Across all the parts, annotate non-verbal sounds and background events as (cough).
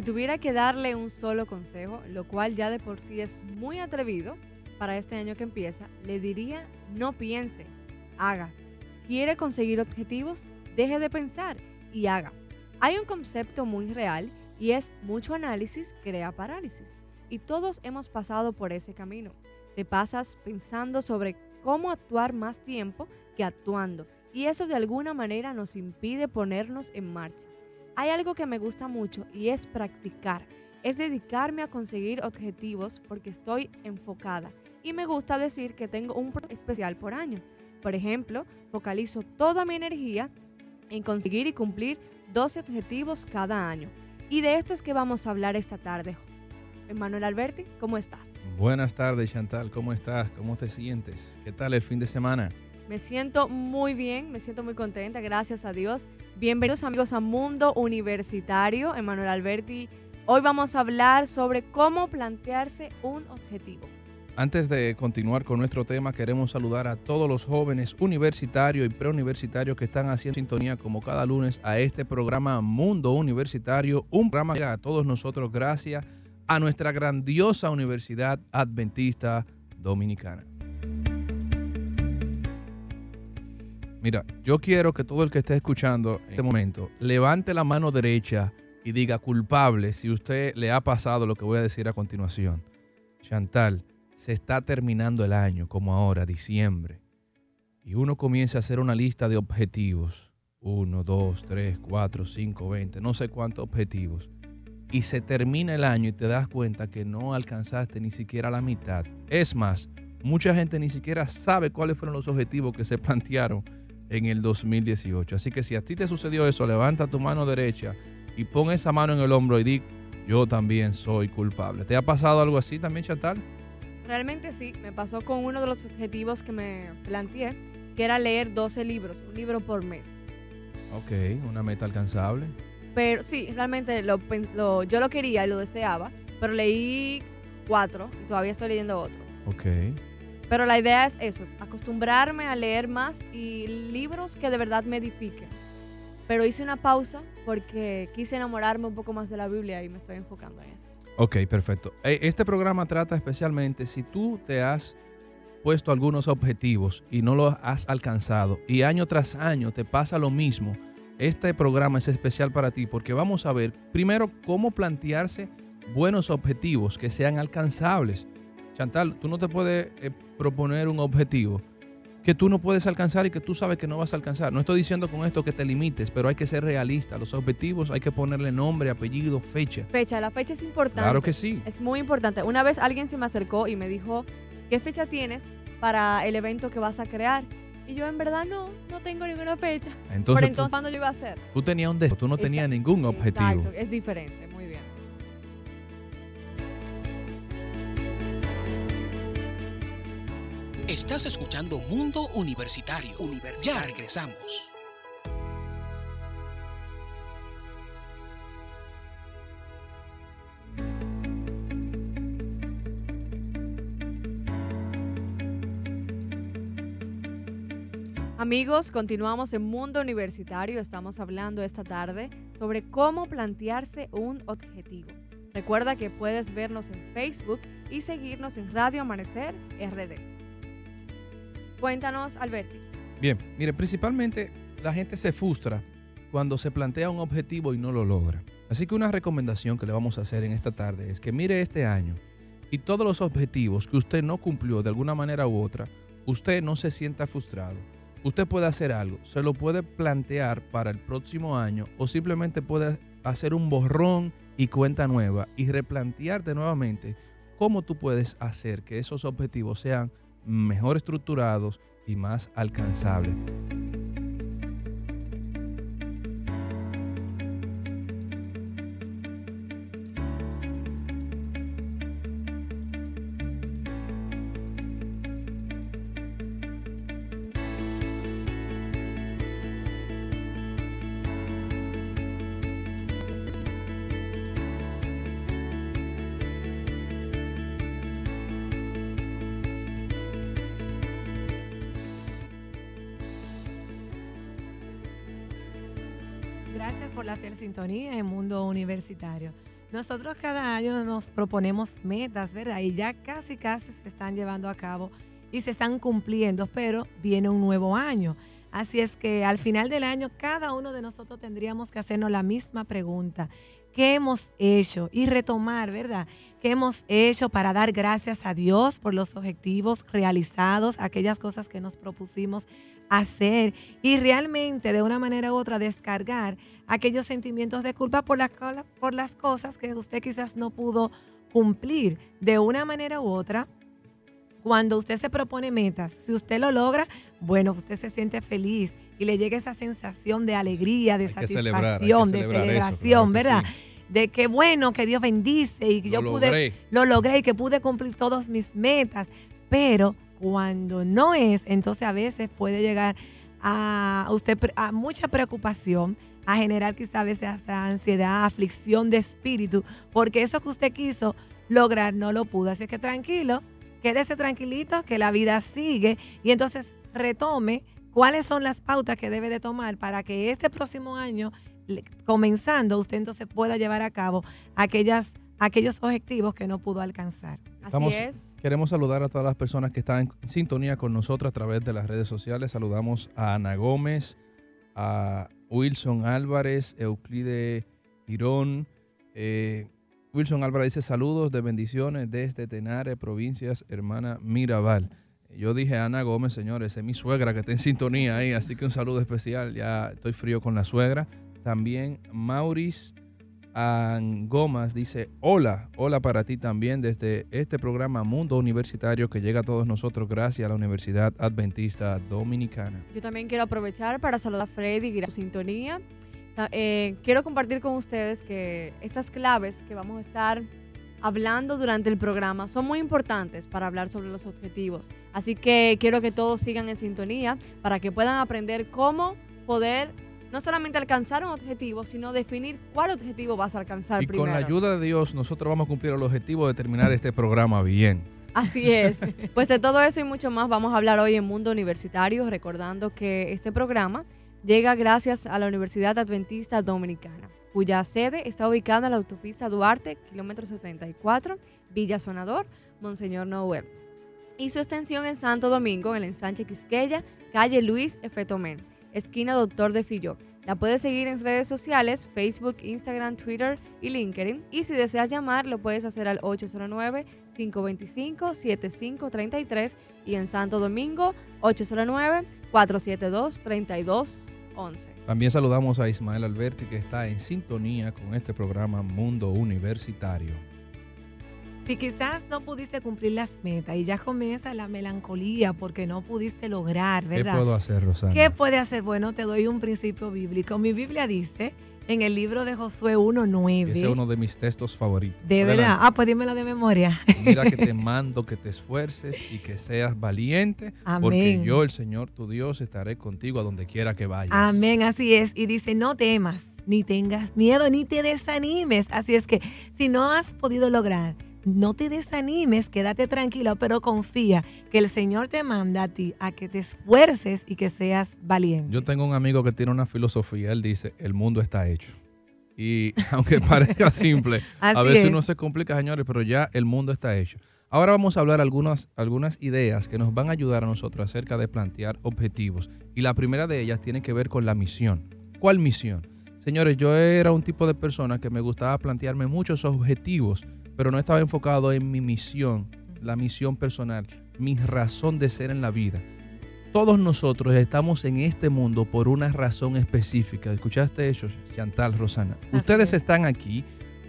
Si tuviera que darle un solo consejo, lo cual ya de por sí es muy atrevido para este año que empieza, le diría no piense, haga. ¿Quiere conseguir objetivos? Deje de pensar y haga. Hay un concepto muy real y es mucho análisis crea parálisis. Y todos hemos pasado por ese camino. Te pasas pensando sobre cómo actuar más tiempo que actuando. Y eso de alguna manera nos impide ponernos en marcha. Hay algo que me gusta mucho y es practicar. Es dedicarme a conseguir objetivos porque estoy enfocada. Y me gusta decir que tengo un especial por año. Por ejemplo, focalizo toda mi energía en conseguir y cumplir 12 objetivos cada año. Y de esto es que vamos a hablar esta tarde. Emanuel Alberti, ¿cómo estás? Buenas tardes, Chantal. ¿Cómo estás? ¿Cómo te sientes? ¿Qué tal el fin de semana? Me siento muy bien, me siento muy contenta, gracias a Dios. Bienvenidos amigos a Mundo Universitario, Emanuel Alberti. Hoy vamos a hablar sobre cómo plantearse un objetivo. Antes de continuar con nuestro tema, queremos saludar a todos los jóvenes universitarios y preuniversitarios que están haciendo sintonía como cada lunes a este programa Mundo Universitario, un programa que a todos nosotros gracias a nuestra grandiosa Universidad Adventista Dominicana. Mira, yo quiero que todo el que esté escuchando en este momento levante la mano derecha y diga culpable si usted le ha pasado lo que voy a decir a continuación. Chantal, se está terminando el año, como ahora, diciembre, y uno comienza a hacer una lista de objetivos. Uno, dos, tres, cuatro, cinco, veinte, no sé cuántos objetivos. Y se termina el año y te das cuenta que no alcanzaste ni siquiera la mitad. Es más, mucha gente ni siquiera sabe cuáles fueron los objetivos que se (laughs) plantearon en el 2018. Así que si a ti te sucedió eso, levanta tu mano derecha y pon esa mano en el hombro y di, yo también soy culpable. ¿Te ha pasado algo así también, Chantal? Realmente sí, me pasó con uno de los objetivos que me planteé, que era leer 12 libros, un libro por mes. Ok, una meta alcanzable. Pero sí, realmente lo, yo lo quería y lo deseaba, pero leí cuatro y todavía estoy leyendo otro. Ok. Pero la idea es eso, acostumbrarme a leer más y libros que de verdad me edifiquen. Pero hice una pausa porque quise enamorarme un poco más de la Biblia y me estoy enfocando en eso. Ok, perfecto. Eh, este programa trata especialmente si tú te has puesto algunos objetivos y no los has alcanzado y año tras año te pasa lo mismo. Este programa es especial para ti porque vamos a ver primero cómo plantearse buenos objetivos que sean alcanzables. Chantal, tú no te puedes eh, proponer un objetivo que tú no puedes alcanzar y que tú sabes que no vas a alcanzar. No estoy diciendo con esto que te limites, pero hay que ser realista. Los objetivos hay que ponerle nombre, apellido, fecha. Fecha, la fecha es importante. Claro que sí. Es muy importante. Una vez alguien se me acercó y me dijo, ¿qué fecha tienes para el evento que vas a crear? Y yo en verdad no, no tengo ninguna fecha. Entonces, Pero entonces, ¿cuándo lo iba a hacer? Tú tenías un deseo, tú no tenías ningún objetivo. Exacto, es diferente. Estás escuchando Mundo Universitario. Ya regresamos. Amigos, continuamos en Mundo Universitario. Estamos hablando esta tarde sobre cómo plantearse un objetivo. Recuerda que puedes vernos en Facebook y seguirnos en Radio Amanecer RD. Cuéntanos, Alberti. Bien, mire, principalmente la gente se frustra cuando se plantea un objetivo y no lo logra. Así que una recomendación que le vamos a hacer en esta tarde es que mire este año y todos los objetivos que usted no cumplió de alguna manera u otra, usted no se sienta frustrado. Usted puede hacer algo, se lo puede plantear para el próximo año o simplemente puede hacer un borrón y cuenta nueva y replantearte nuevamente cómo tú puedes hacer que esos objetivos sean mejor estructurados y más alcanzables. Sintonía en Mundo Universitario. Nosotros cada año nos proponemos metas, ¿verdad? Y ya casi, casi se están llevando a cabo y se están cumpliendo, pero viene un nuevo año. Así es que al final del año cada uno de nosotros tendríamos que hacernos la misma pregunta. ¿Qué hemos hecho? Y retomar, ¿verdad? ¿Qué hemos hecho para dar gracias a Dios por los objetivos realizados, aquellas cosas que nos propusimos hacer y realmente de una manera u otra descargar aquellos sentimientos de culpa por las, por las cosas que usted quizás no pudo cumplir de una manera u otra? Cuando usted se propone metas, si usted lo logra, bueno, usted se siente feliz y le llega esa sensación de alegría, de satisfacción, de celebración, ¿verdad? De que bueno, que Dios bendice y que yo pude, lo logré y que pude cumplir todas mis metas. Pero cuando no es, entonces a veces puede llegar a usted a mucha preocupación, a generar quizás a veces hasta ansiedad, aflicción de espíritu, porque eso que usted quiso lograr no lo pudo. Así que tranquilo, quédese tranquilito, que la vida sigue y entonces retome cuáles son las pautas que debe de tomar para que este próximo año, comenzando, usted entonces pueda llevar a cabo aquellas, aquellos objetivos que no pudo alcanzar. Así es. Queremos saludar a todas las personas que están en sintonía con nosotros a través de las redes sociales. Saludamos a Ana Gómez, a Wilson Álvarez, Euclide Girón, eh, Wilson Álvarez dice saludos de bendiciones desde Tenare, provincias, hermana Mirabal. Yo dije Ana Gómez, señores, es mi suegra que está en sintonía ahí, así que un saludo especial. Ya estoy frío con la suegra. También Maurice Angomas dice, hola, hola para ti también desde este programa Mundo Universitario que llega a todos nosotros gracias a la Universidad Adventista Dominicana. Yo también quiero aprovechar para saludar a Freddy y a su sintonía eh, quiero compartir con ustedes que estas claves que vamos a estar hablando durante el programa son muy importantes para hablar sobre los objetivos. Así que quiero que todos sigan en sintonía para que puedan aprender cómo poder no solamente alcanzar un objetivo, sino definir cuál objetivo vas a alcanzar y primero. con la ayuda de Dios, nosotros vamos a cumplir el objetivo de terminar este programa bien. Así es. (laughs) Pues de todo eso y mucho más vamos a hablar hoy en Mundo Universitario, recordando que este programa llega gracias a la Universidad Adventista Dominicana, cuya sede está ubicada en la autopista Duarte, kilómetro 74, Villa Sonador, Monseñor Noel. Y su extensión en Santo Domingo, en el ensanche Quisqueya, calle Luis F. esquina Doctor de Filló. La puedes seguir en redes sociales, Facebook, Instagram, Twitter y LinkedIn. Y si deseas llamar, lo puedes hacer al 809-525-7533 y en Santo Domingo, 809-472-3211. También saludamos a Ismael Alberti que está en sintonía con este programa Mundo Universitario. Si quizás no pudiste cumplir las metas y ya comienza la melancolía porque no pudiste lograr, ¿verdad? ¿Qué puedo hacer, Rosana? ¿Qué puede hacer? Bueno, te doy un principio bíblico. Mi Biblia dice en el libro de Josué 1.9. Ese es uno de mis textos favoritos. De verdad. Ah, pues dímelo de memoria. (laughs) Mira que te (laughs) mando que te esfuerces y que seas valiente. Amén. Porque yo, el Señor tu Dios, estaré contigo a donde quiera que vayas. Amén, así es. Y dice, no temas, ni tengas miedo, ni te desanimes. Así es que si no has podido lograr no te desanimes, quédate tranquilo, pero confía que el Señor te manda a ti a que te esfuerces y que seas valiente. Yo tengo un amigo que tiene una filosofía, él dice, el mundo está hecho. Y (laughs) aunque parezca (laughs) simple, a veces uno se complica, señores, pero ya el mundo está hecho. Ahora vamos a hablar algunas, algunas ideas que nos van a ayudar a nosotros acerca de plantear objetivos. Y la primera de ellas tiene que ver con la misión. ¿Cuál misión? Señores, yo era un tipo de persona que me gustaba plantearme muchos objetivos pero no estaba enfocado en mi misión, la misión personal, mi razón de ser en la vida. Todos nosotros estamos en este mundo por una razón específica. ¿Escuchaste eso, Chantal, Rosana? Ustedes están aquí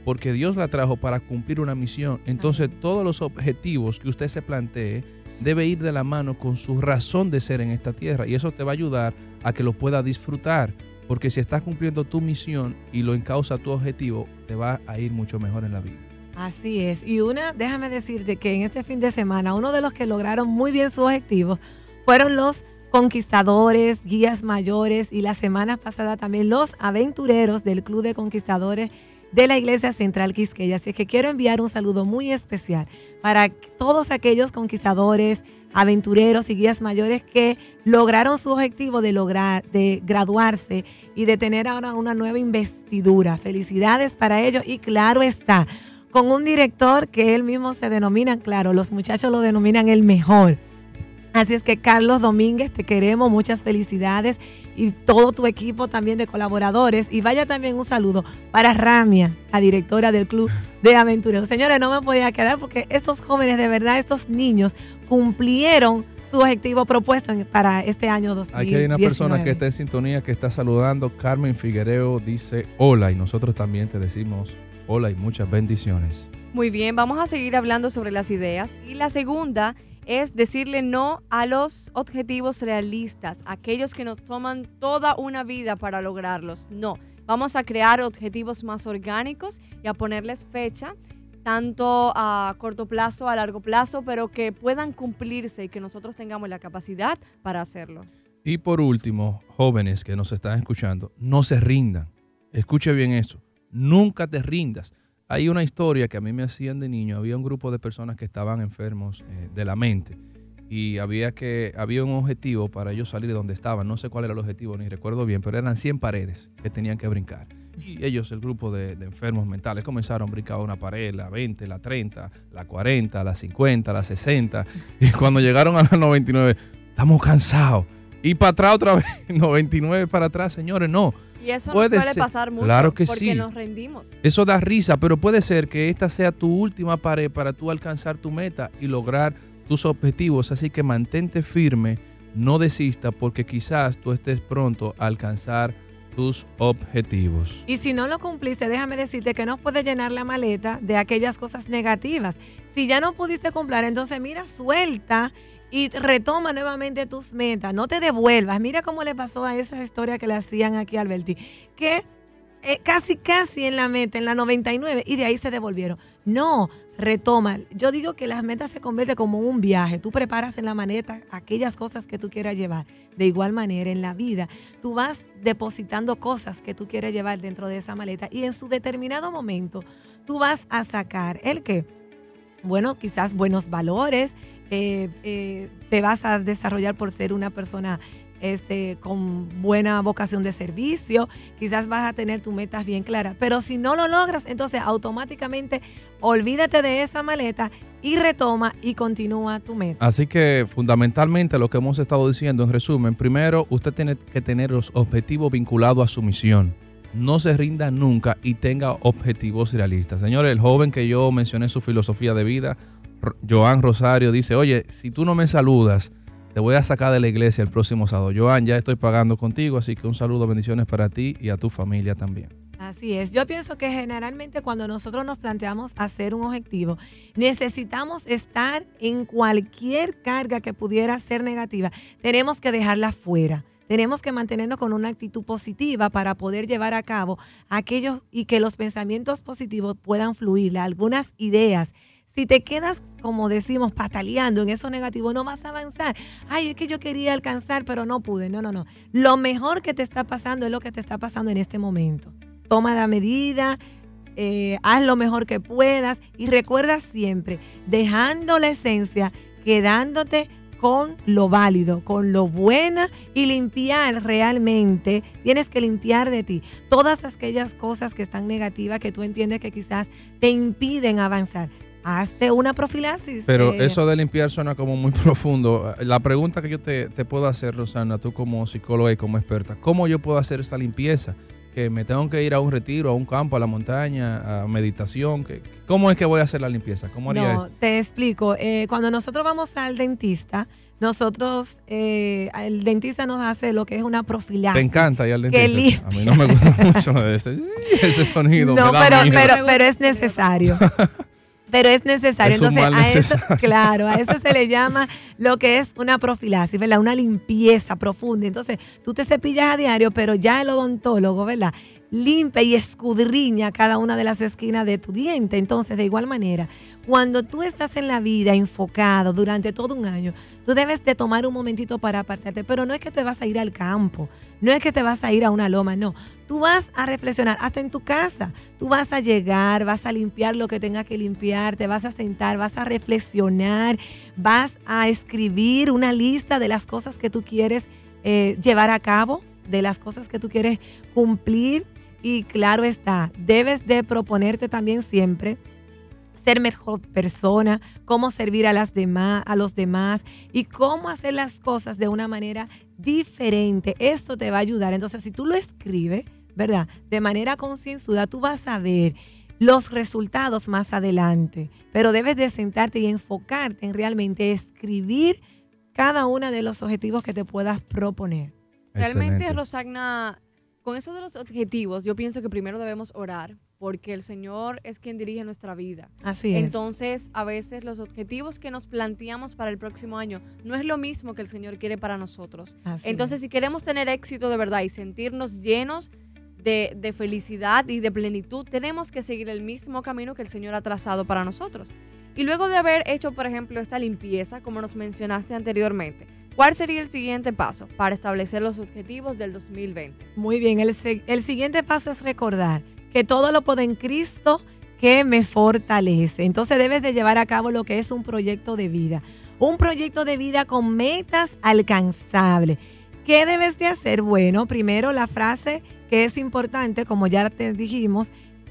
porque Dios la trajo para cumplir una misión. Entonces, todos los objetivos que usted se plantee debe ir de la mano con su razón de ser en esta tierra. Y eso te va a ayudar a que lo pueda disfrutar. Porque si estás cumpliendo tu misión y lo encausa tu objetivo, te va a ir mucho mejor en la vida. Así es. Y una, déjame decirte que en este fin de semana, uno de los que lograron muy bien su objetivo fueron los conquistadores, guías mayores y la semana pasada también los aventureros del Club de Conquistadores de la Iglesia Central Quisqueya. Así que quiero enviar un saludo muy especial para todos aquellos conquistadores, aventureros y guías mayores que lograron su objetivo de lograr, de graduarse y de tener ahora una nueva investidura. Felicidades para ellos y claro está, con un director que él mismo se denomina, claro, los muchachos lo denominan el mejor. Así es que Carlos Domínguez, te queremos, muchas felicidades y todo tu equipo también de colaboradores. Y vaya también un saludo para Ramia, la directora del Club de Aventureros. Señores, no me podía quedar porque estos jóvenes, de verdad, estos niños, cumplieron su objetivo propuesto para este año 2019. Aquí hay una persona que está en sintonía, que está saludando. Carmen Figuereo dice hola y nosotros también te decimos hola y muchas bendiciones. Muy bien, vamos a seguir hablando sobre las ideas. Y la segunda es decirle no a los objetivos realistas, aquellos que nos toman toda una vida para lograrlos. No, vamos a crear objetivos más orgánicos y a ponerles fecha, tanto a corto plazo, a largo plazo, pero que puedan cumplirse y que nosotros tengamos la capacidad para hacerlo. Y por último, jóvenes que nos están escuchando, no se rindan. Escuche bien eso. Nunca te rindas. Hay una historia que a mí me hacían de niño. Había un grupo de personas que estaban enfermos eh, de la mente y había que había un objetivo para ellos salir de donde estaban. No sé cuál era el objetivo, ni recuerdo bien, pero eran 100 paredes que tenían que brincar. Y ellos, el grupo de, enfermos mentales, comenzaron a brincar una pared, la 20, la 30, la 40, la 50, la 60. Y cuando llegaron a la 99, estamos cansados. Y para atrás otra vez, (laughs) 99 para atrás, señores, no y eso puede suele pasar mucho claro que porque nos rendimos. Eso da risa, pero puede ser que esta sea tu última pared para tú alcanzar tu meta y lograr tus objetivos. Así que mantente firme, no desista porque quizás tú estés pronto a alcanzar tus objetivos. Y si no lo cumpliste, déjame decirte que no puedes llenar la maleta de aquellas cosas negativas. Si ya no pudiste cumplir, entonces mira, suelta y retoma nuevamente tus metas, no te devuelvas. Mira cómo le pasó a esa historia que le hacían aquí a Alberti, que eh, casi, casi en la meta, en la 99, y de ahí se devolvieron. No, retoma. Yo digo que las metas se convierten como un viaje. Tú preparas en la maleta aquellas cosas que tú quieras llevar. De igual manera, en la vida, tú vas depositando cosas que tú quieres llevar dentro de esa maleta y en su determinado momento, tú vas a sacar el que, bueno, quizás buenos valores, eh, eh, te vas a desarrollar por ser una persona este, con buena vocación de servicio, quizás vas a tener tus metas bien claras, pero si no lo logras, entonces automáticamente olvídate de esa maleta y retoma y continúa tu meta. Así que fundamentalmente lo que hemos estado diciendo en resumen, primero usted tiene que tener los objetivos vinculados a su misión. No se rinda nunca y tenga objetivos realistas. Señores, el joven que yo mencioné su filosofía de vida, Joan Rosario dice, oye, si tú no me saludas, te voy a sacar de la iglesia el próximo sábado. Joan, ya estoy pagando contigo, así que un saludo, bendiciones para ti y a tu familia también. Así es. Yo pienso que generalmente cuando nosotros nos planteamos hacer un objetivo, necesitamos estar en cualquier carga que pudiera ser negativa. Tenemos que dejarla fuera. Tenemos que mantenernos con una actitud positiva para poder llevar a cabo aquellos y que los pensamientos positivos puedan fluir, algunas ideas si te quedas, como decimos, pataleando en eso negativo, no vas a avanzar. Ay, es que yo quería alcanzar, pero no pude. No, no, no. Lo mejor que te está pasando es lo que te está pasando en este momento. Toma la medida, eh, haz lo mejor que puedas y recuerda siempre, dejando la esencia, quedándote con lo válido, con lo buena y limpiar realmente. Tienes que limpiar de ti todas aquellas cosas que están negativas que tú entiendes que quizás te impiden avanzar hazte una profilaxis. Pero eso de limpiar suena como muy (laughs) profundo. La pregunta que yo te, puedo hacer, Rosana, tú como psicóloga y como experta, ¿cómo yo puedo hacer esta limpieza? Que me tengo que ir a un retiro, a un campo, a la montaña, a meditación. ¿Cómo es que voy a hacer la limpieza? ¿Cómo haría no, Te explico. Eh, cuando nosotros vamos al dentista, nosotros, eh, el dentista nos hace lo que es una profilaxis. Te encanta ir al dentista. A mí no me gusta (laughs) mucho ese, (laughs) ese sonido. No, pero, pero, pero es necesario. Pero es necesario. Entonces, a eso, claro, a eso se le llama lo que es una profilaxis, ¿verdad? Una limpieza profunda. Entonces, tú te cepillas a diario, pero ya el odontólogo, ¿verdad? limpia y escudriña cada una de las esquinas de tu diente. Entonces, de igual manera, cuando tú estás en la vida enfocado durante todo un año, tú debes de tomar un momentito para apartarte, pero no es que te vas a ir al campo, no es que te vas a ir a una loma, no. Tú vas a reflexionar hasta en tu casa. Tú vas a llegar, vas a limpiar lo que tengas que limpiar, te vas a sentar, vas a reflexionar, vas a escribir una lista de las cosas que tú quieres eh, llevar a cabo, de las cosas que tú quieres cumplir y claro está, debes de proponerte también siempre ser mejor persona, cómo servir a, las demás, a los demás y cómo hacer las cosas de una manera diferente. Esto te va a ayudar. Entonces, si tú lo escribes, ¿verdad? De manera concienzuda, tú vas a ver los resultados más adelante. Pero debes de sentarte y enfocarte en realmente escribir cada uno de los objetivos que te puedas proponer. Realmente, Rosagna, con eso de los objetivos, yo pienso que primero debemos orar, porque el Señor es quien dirige nuestra vida. Así es. Entonces, a veces los objetivos que nos planteamos para el próximo año no es lo mismo que el Señor quiere para nosotros. Así Entonces, es. si queremos tener éxito de verdad y sentirnos llenos de, de felicidad y de plenitud, tenemos que seguir el mismo camino que el Señor ha trazado para nosotros. Y luego de haber hecho, por ejemplo, esta limpieza, como nos mencionaste anteriormente, ¿Cuál sería el siguiente paso para establecer los objetivos del 2020? Muy bien, el siguiente paso es recordar que todo lo puedo en Cristo que me fortalece. Entonces debes de llevar a cabo lo que es un proyecto de vida. Un proyecto de vida con metas alcanzables. ¿Qué debes de hacer? Bueno, primero la frase que es importante, como ya te dijimos,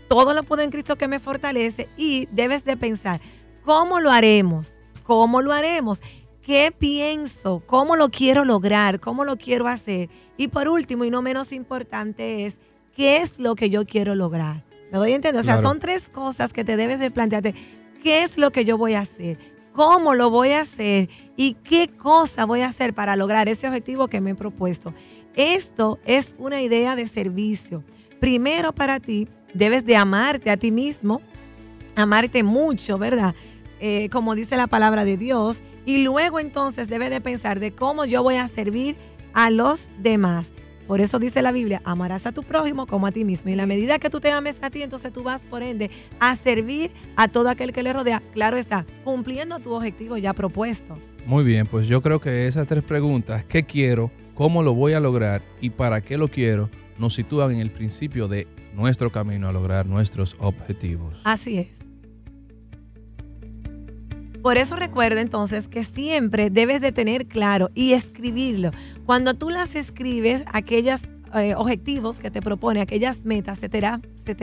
todo lo puedo en Cristo que me fortalece y debes de pensar, ¿cómo lo haremos? ¿Cómo lo haremos? ¿Qué pienso? ¿Cómo lo quiero lograr? ¿Cómo lo quiero hacer? Y por último, y no menos importante, es ¿qué es lo que yo quiero lograr? ¿Me doy a entender? O sea, Claro. son tres cosas que te debes de plantearte. ¿Qué es lo que yo voy a hacer? ¿Cómo lo voy a hacer? ¿Y qué cosa voy a hacer para lograr ese objetivo que me he propuesto? Esto es una idea de servicio. Primero para ti, debes de amarte a ti mismo, amarte mucho, ¿verdad? Eh, como dice la palabra de Dios. Y luego entonces debes de pensar de cómo yo voy a servir a los demás. Por eso dice la Biblia, amarás a tu prójimo como a ti mismo. Y en la medida que tú te ames a ti, entonces tú vas, por ende, a servir a todo aquel que le rodea. Claro está, cumpliendo tu objetivo ya propuesto. Muy bien, pues yo creo que esas tres preguntas, ¿qué quiero? ¿Cómo lo voy a lograr? ¿Y para qué lo quiero? Nos sitúan en el principio de nuestro camino a lograr nuestros objetivos. Así es. Por eso recuerda entonces que siempre debes de tener claro y escribirlo. Cuando tú las escribes, aquellos objetivos que te propone, aquellas metas, se te, hará, se,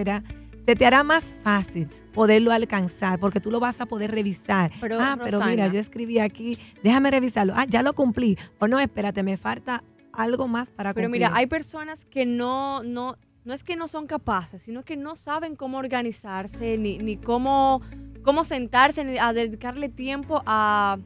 te hará, más fácil poderlo alcanzar porque tú lo vas a poder revisar. Pero, ah, pero mira, yo escribí aquí, déjame revisarlo. Ah, ya lo cumplí. O no, espérate, me falta algo más para Pero cumplir. mira, hay personas que no, no, no es que no son capaces, sino que no saben cómo organizarse, ni, ni cómo, cómo sentarse, a dedicarle tiempo a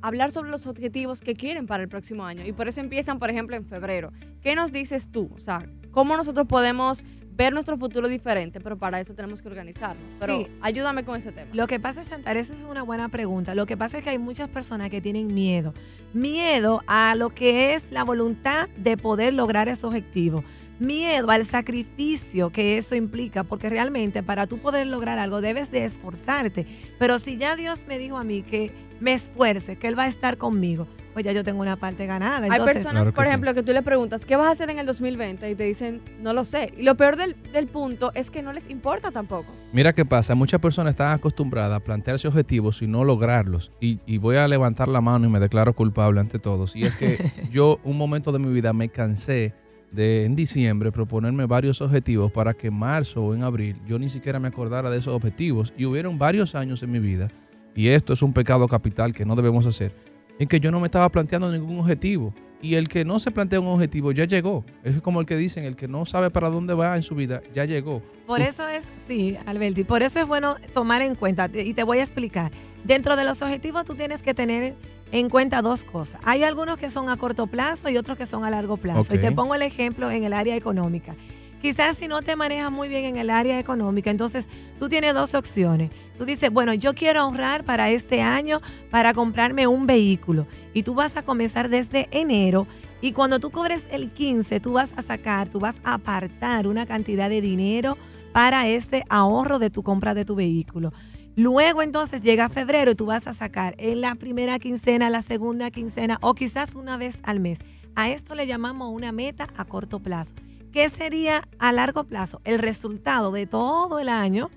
hablar sobre los objetivos que quieren para el próximo año. Y por eso empiezan, por ejemplo, en febrero. ¿Qué nos dices tú? O sea, ¿cómo nosotros podemos ver nuestro futuro diferente? Pero para eso tenemos que organizarnos. Pero Sí. ayúdame con ese tema. Lo que pasa, Chantal, esa es una buena pregunta. Lo que pasa es que hay muchas personas que tienen miedo. Miedo a lo que es la voluntad de poder lograr ese objetivo. Miedo al sacrificio que eso implica, porque realmente para tú poder lograr algo debes de esforzarte. Pero si ya Dios me dijo a mí que me esfuerce, que Él va a estar conmigo, pues ya yo tengo una parte ganada. Hay personas, Claro por sí. ejemplo, que tú le preguntas, ¿qué vas a hacer en el 2020? Y te dicen, no lo sé. Y lo peor del, del punto es que no les importa tampoco. Mira qué pasa, muchas personas están acostumbradas a plantearse objetivos y no lograrlos. Y, y voy a levantar la mano y me declaro culpable ante todos. Y es que (laughs) yo un momento de mi vida me cansé de en diciembre proponerme varios objetivos para que en marzo o en abril yo ni siquiera me acordara de esos objetivos. Y hubieron varios años en mi vida, y esto es un pecado capital que no debemos hacer, en que yo no me estaba planteando ningún objetivo. Y el que no se plantea un objetivo ya llegó. Es como el que dicen, el que no sabe para dónde va en su vida, ya llegó. Por eso es, sí, Alberti, por eso es bueno tomar en cuenta, y te voy a explicar. Dentro de los objetivos tú tienes que tener en cuenta dos cosas. Hay algunos que son a corto plazo y otros que son a largo plazo. Y te pongo el ejemplo en el área económica. Quizás si no te manejas muy bien en el área económica, entonces tú tienes dos opciones. Tú dices, bueno, yo quiero ahorrar para este año para comprarme un vehículo. Y tú vas a comenzar desde enero Y cuando tú cobres el 15, tú vas a sacar, tú vas a apartar una cantidad de dinero para ese ahorro de tu compra de tu vehículo. Luego entonces llega febrero tú vas a sacar en la primera quincena, la segunda quincena o quizás una vez al mes. A esto le llamamos una meta a corto plazo. ¿Qué sería a largo plazo? El resultado de todo el año,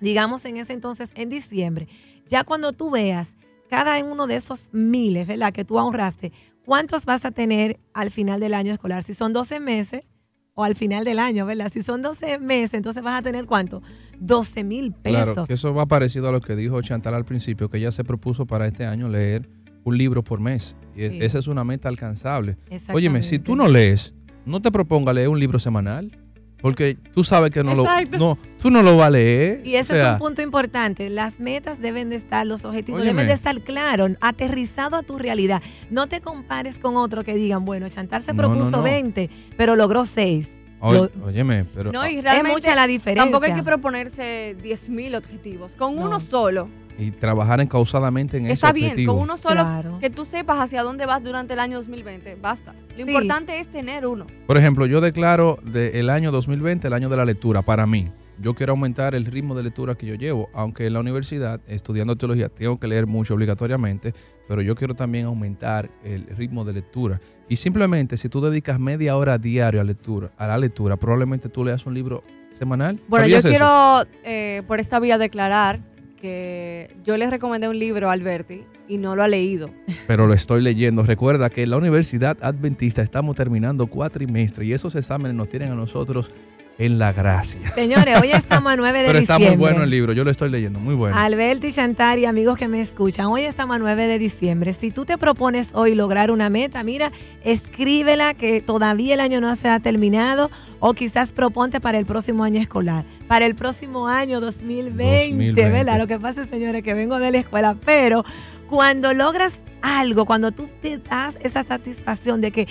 digamos en ese entonces en diciembre. Ya cuando tú veas cada uno de esos miles, ¿verdad? Que tú ahorraste, ¿cuántos vas a tener al final del año escolar? Si son 12 meses o al final del año, ¿verdad? Si son 12 meses, entonces vas a tener cuánto? 12 mil pesos. Claro, que eso va parecido a lo que dijo Chantal al principio, que ella se propuso para este año leer un libro por mes. Y e- Sí. esa es una meta alcanzable. Óyeme, si tú no lees, no te proponga leer un libro semanal, porque tú sabes que no lo, no, tú no lo vas a leer. Y ese O sea, es un punto importante. Las metas deben de estar, los objetivos Óyeme. deben de estar claros, aterrizado a tu realidad. No te compares con otro que digan, bueno, Chantal se no, propuso no. 20, pero logró 6. Óyeme, pero No, y Es mucha la diferencia. tampoco hay que proponerse 10.000 objetivos. Con No. uno solo, y trabajar encausadamente en está ese bien. objetivo. Con uno solo, Claro. que tú sepas hacia dónde vas durante el año 2020. Basta. Lo Sí. importante es tener uno. Por ejemplo, yo declaro del año 2020 el año de la lectura para mí. Yo quiero aumentar el ritmo de lectura que yo llevo, aunque en la universidad, estudiando teología, tengo que leer mucho obligatoriamente, pero yo quiero también aumentar el ritmo de lectura. Y simplemente, si tú dedicas media hora diaria a, lectura, a la lectura, probablemente tú leas un libro semanal. Bueno, yo quiero eh, por esta vía declarar que yo les recomendé un libro a Alberti y no lo ha leído. Pero lo estoy leyendo. Recuerda que en la Universidad Adventista estamos terminando cuatrimestre y esos exámenes nos tienen a nosotros en la gracia. Señores, hoy (laughs) estamos a 9 de Pero está diciembre. muy bueno el libro, yo lo estoy leyendo, muy bueno. Alberti, Chantal y amigos que me escuchan, hoy estamos a 9 de diciembre. Si tú te propones hoy lograr una meta, mira, escríbela que todavía el año no se ha terminado o quizás proponte para el próximo año escolar, para el próximo año 2020, 2020. ¿verdad? Lo que pasa, señores, que vengo de la escuela, pero cuando logras algo, cuando tú te das esa satisfacción de que,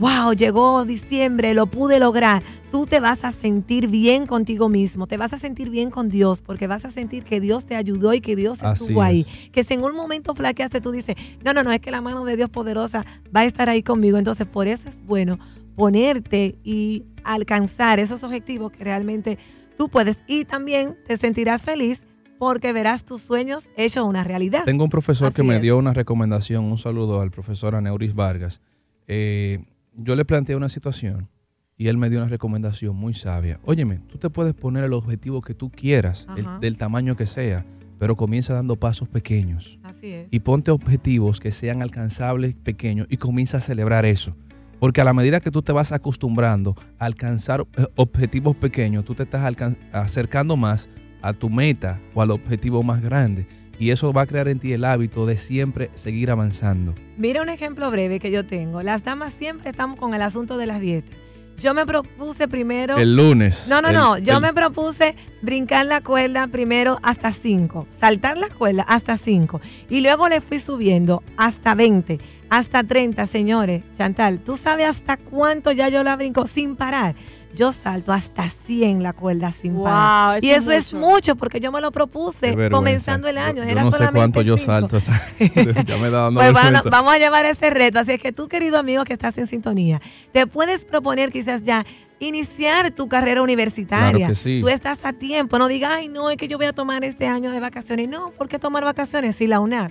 wow, llegó diciembre, lo pude lograr, tú te vas a sentir bien contigo mismo, te vas a sentir bien con Dios, porque vas a sentir que Dios te ayudó y que Dios Así estuvo ahí. es. Que si en un momento flaqueaste, tú dices, no, no, no, es que la mano de Dios poderosa va a estar ahí conmigo. Entonces, por eso es bueno ponerte y alcanzar esos objetivos que realmente tú puedes. Y también te sentirás feliz porque verás tus sueños hechos una realidad. Tengo un profesor que me es. dio una recomendación, un saludo al profesor Aneuris Vargas. Eh, yo le planteé una situación y él me dio una recomendación muy sabia. Óyeme, tú te puedes poner el objetivo que tú quieras, el- del tamaño que sea, pero comienza dando pasos pequeños. Así es. y ponte objetivos que sean alcanzables, pequeños, y comienza a celebrar eso. Porque a la medida que tú te vas acostumbrando a alcanzar eh, objetivos pequeños, tú te estás acercando más a tu meta o al objetivo más grande. Y eso va a crear en ti el hábito de siempre seguir avanzando. Mira un ejemplo breve que yo tengo. Las damas siempre estamos con el asunto de las dietas. Yo me propuse primero... El lunes. No, no, el- no. Yo el- me propuse brincar la cuerda primero hasta 5, saltar la cuerda hasta 5 y luego le fui subiendo hasta 20, hasta 30, señores. Chantal, ¿tú sabes hasta cuánto ya yo la brinco sin parar? Yo salto hasta 100 la cuerda sin Wow, parar. eso y es eso es mucho. mucho porque yo me lo propuse comenzando el año. Yo, yo Era no sé solamente cuánto yo salto. esa- (laughs) (laughs) ya me da Pues bueno, vamos a llevar ese reto. Así es que tú, querido amigo que estás en sintonía, te puedes proponer quizás ya iniciar tu carrera universitaria. Claro que sí. Tú estás a tiempo. No digas, ay, no, es que yo voy a tomar este año de vacaciones. No, ¿por qué tomar vacaciones si la UNAP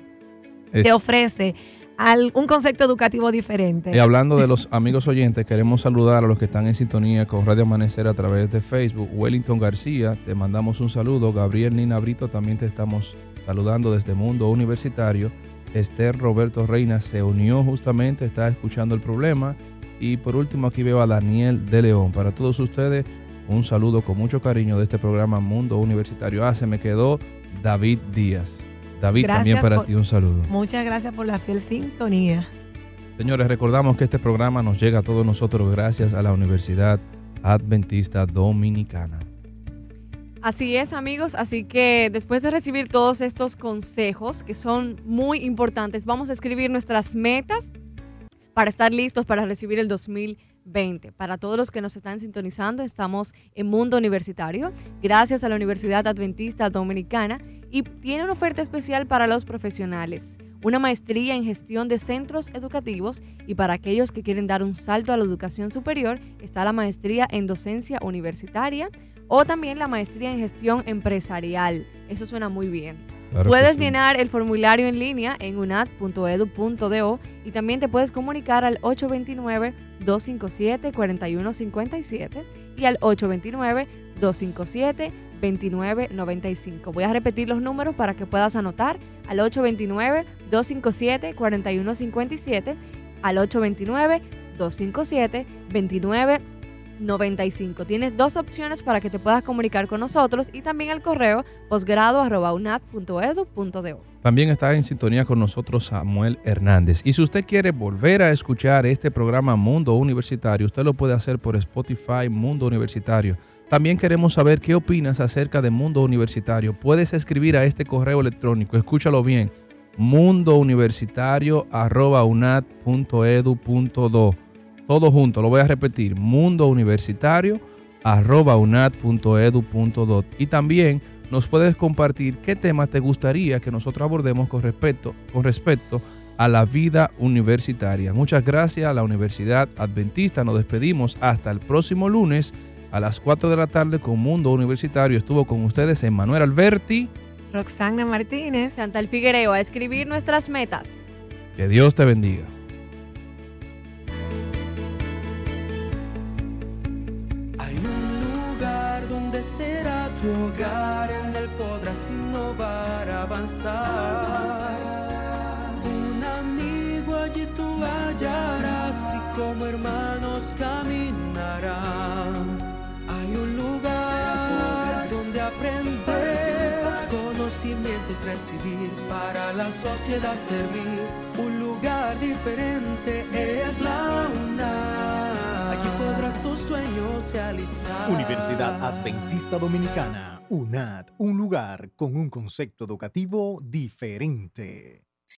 Es- te ofrece al- un concepto educativo diferente? Y hablando de los amigos oyentes, queremos saludar a los que están en sintonía con Radio Amanecer a través de Facebook. Wellington García, te mandamos un saludo. Gabriel Nina Brito, también te estamos saludando desde Mundo Universitario. Esther Roberto Reina se unió justamente, está escuchando el problema. Y por último, aquí veo a Daniel de León. Para todos ustedes, un saludo con mucho cariño de este programa Mundo Universitario. Ah, se me quedó David Díaz. David, Gracias también para por- ti un saludo. Muchas gracias por la fiel sintonía. Señores, recordamos que este programa nos llega a todos nosotros gracias a la Universidad Adventista Dominicana. Así es, amigos. Así que después de recibir todos estos consejos que son muy importantes, vamos a escribir nuestras metas para estar listos para recibir el 2020. Para todos los que nos están sintonizando, estamos en Mundo Universitario, gracias a la Universidad Adventista Dominicana y tiene una oferta especial para los profesionales. una maestría en gestión de centros educativos y para aquellos que quieren dar un salto a la educación superior está la maestría en docencia universitaria o también la maestría en gestión empresarial. Eso suena muy bien. Puedes llenar el formulario en línea en unat.edu.do y también te puedes comunicar al 829-257-4157 y al 829-257-2995. Voy a repetir los números para que puedas anotar al 829-257-4157, al 829-257-2995. 95. Tienes dos opciones para que te puedas comunicar con nosotros y también el correo posgrado.unat.edu.do. También está en sintonía con nosotros Samuel Hernández. Y si usted quiere volver a escuchar este programa Mundo Universitario, usted lo puede hacer por Spotify Mundo Universitario. También queremos saber qué opinas acerca de Mundo Universitario. Puedes escribir a este correo electrónico, escúchalo bien, mundouniversitario.unat.edu.do todo junto, lo voy a repetir, mundo universitario y también nos puedes compartir qué tema te gustaría que nosotros abordemos con respecto, con respecto a la vida universitaria. Muchas gracias a la Universidad Adventista. Nos despedimos hasta el próximo lunes a las 4 de la tarde con Mundo Universitario. Estuvo con ustedes Emanuel Alberti. Roxana Martínez. Chantal Figuereo a escribir nuestras metas. Que Dios te bendiga. Tu hogar, en él podrás innovar, avanzar. Un amigo allí tú hallarás y como hermanos caminarán. Hay un lugar donde aprender, conocimientos recibir, para la sociedad servir. Un lugar diferente es la UNAM tus sueños. Universidad Adventista Dominicana, UNAD, un lugar con un concepto educativo diferente.